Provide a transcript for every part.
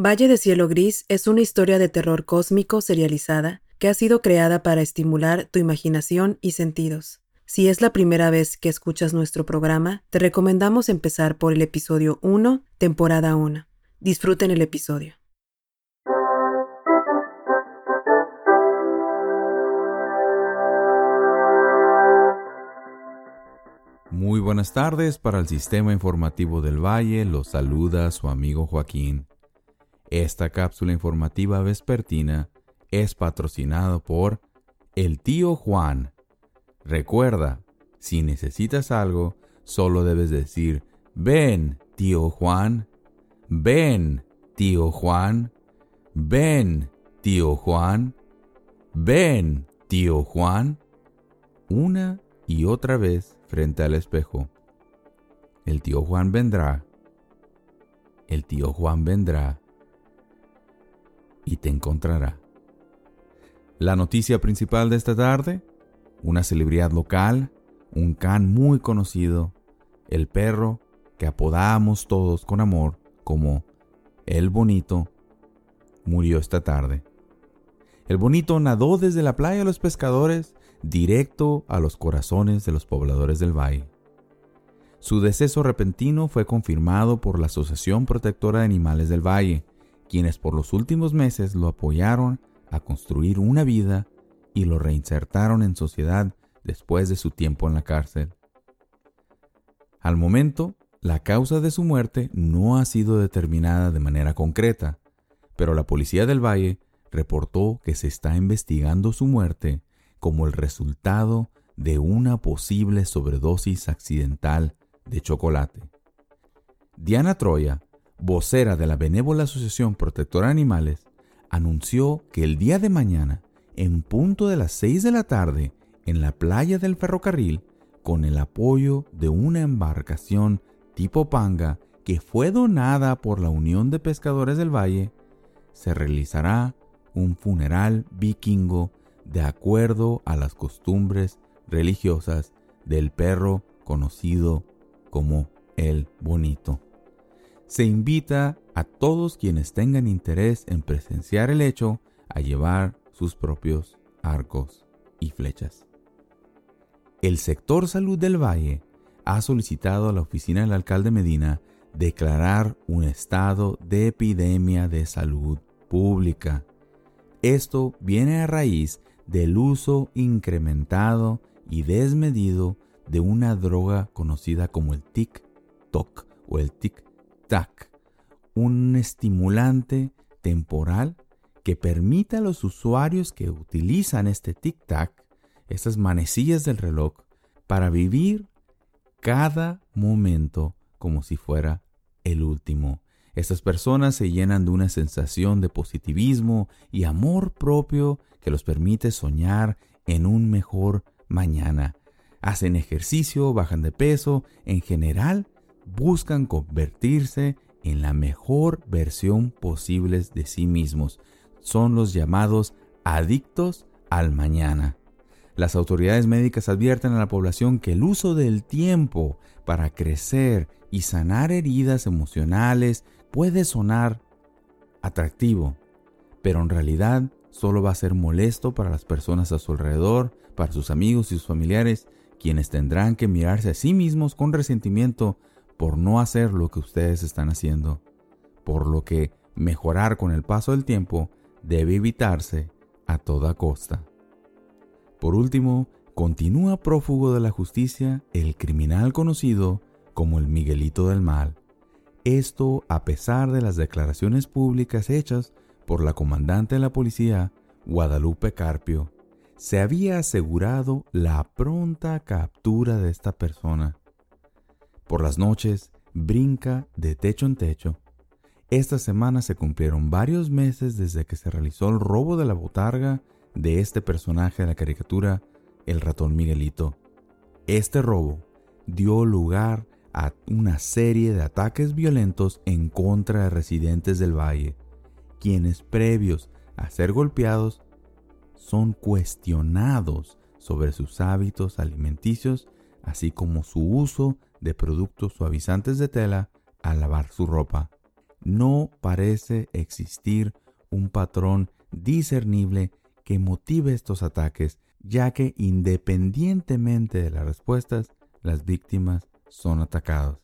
Valle de Cielo Gris es una historia de terror cósmico serializada que ha sido creada para estimular tu imaginación y sentidos. Si es la primera vez que escuchas nuestro programa, te recomendamos empezar por el episodio 1, temporada 1. Disfruten el episodio. Muy buenas tardes para el Sistema Informativo del Valle, los saluda su amigo Joaquín. Esta cápsula informativa vespertina es patrocinado por el tío Juan. Recuerda, si necesitas algo, solo debes decir, ven, tío Juan, ven, tío Juan, ven, tío Juan, ven, tío Juan, una y otra vez frente al espejo. El tío Juan vendrá, el tío Juan vendrá y te encontrará. La noticia principal de esta tarde, una celebridad local, un can muy conocido, el perro que apodamos todos con amor como el bonito, murió esta tarde. El bonito nadó desde la playa de los pescadores directo a los corazones de los pobladores del valle. Su deceso repentino fue confirmado por la Asociación Protectora de Animales del Valle, quienes por los últimos meses lo apoyaron a construir una vida y lo reinsertaron en sociedad después de su tiempo en la cárcel. Al momento, la causa de su muerte no ha sido determinada de manera concreta, pero la policía del Valle reportó que se está investigando su muerte como el resultado de una posible sobredosis accidental de chocolate. Diana Troya, vocera de la benévola Asociación Protectora de Animales, anunció que el día de mañana, en punto de las 6 de la tarde, en la playa del ferrocarril, con el apoyo de una embarcación tipo panga que fue donada por la Unión de Pescadores del Valle, se realizará un funeral vikingo de acuerdo a las costumbres religiosas del perro conocido como el bonito se invita a todos quienes tengan interés en presenciar el hecho a llevar sus propios arcos y flechas. El sector salud del Valle ha solicitado a la oficina del alcalde Medina declarar un estado de epidemia de salud pública. Esto viene a raíz del uso incrementado y desmedido de una droga conocida como el TikTok o el TikTok un estimulante temporal que permita a los usuarios que utilizan este tic-tac, estas manecillas del reloj, para vivir cada momento como si fuera el último. Estas personas se llenan de una sensación de positivismo y amor propio que los permite soñar en un mejor mañana. Hacen ejercicio, bajan de peso, en general buscan convertirse en la mejor versión posible de sí mismos. Son los llamados adictos al mañana. Las autoridades médicas advierten a la población que el uso del tiempo para crecer y sanar heridas emocionales puede sonar atractivo, pero en realidad solo va a ser molesto para las personas a su alrededor, para sus amigos y sus familiares, quienes tendrán que mirarse a sí mismos con resentimiento por no hacer lo que ustedes están haciendo, por lo que mejorar con el paso del tiempo debe evitarse a toda costa. Por último, continúa prófugo de la justicia el criminal conocido como el Miguelito del Mal. Esto a pesar de las declaraciones públicas hechas por la comandante de la policía, Guadalupe Carpio. Se había asegurado la pronta captura de esta persona. Por las noches, brinca de techo en techo. Esta semana se cumplieron varios meses desde que se realizó el robo de la botarga de este personaje de la caricatura, el ratón Miguelito. Este robo dio lugar a una serie de ataques violentos en contra de residentes del valle, quienes previos a ser golpeados son cuestionados sobre sus hábitos alimenticios, así como su uso de productos suavizantes de tela al lavar su ropa. no parece existir un patrón discernible que motive estos ataques, ya que independientemente de las respuestas, las víctimas son atacadas.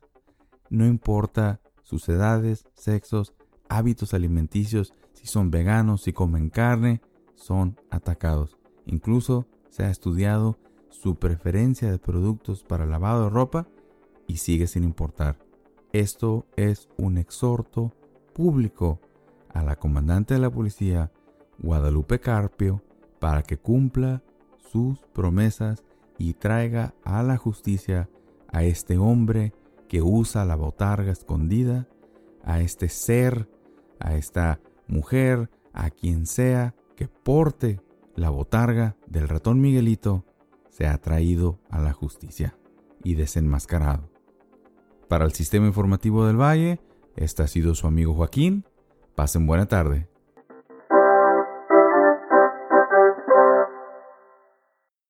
No importa sus edades, sexos, hábitos alimenticios, si son veganos, si comen carne, son atacados. Incluso se ha estudiado su preferencia de productos para lavado de ropa y sigue sin importar. Esto es un exhorto público a la comandante de la policía, Guadalupe Carpio, para que cumpla sus promesas y traiga a la justicia a este hombre que usa la botarga escondida, a este ser, a esta mujer, a quien sea que porte la botarga del ratón Miguelito, se ha traído a la justicia y desenmascarado. Para el Sistema Informativo del Valle, este ha sido su amigo Joaquín. Pasen buena tarde.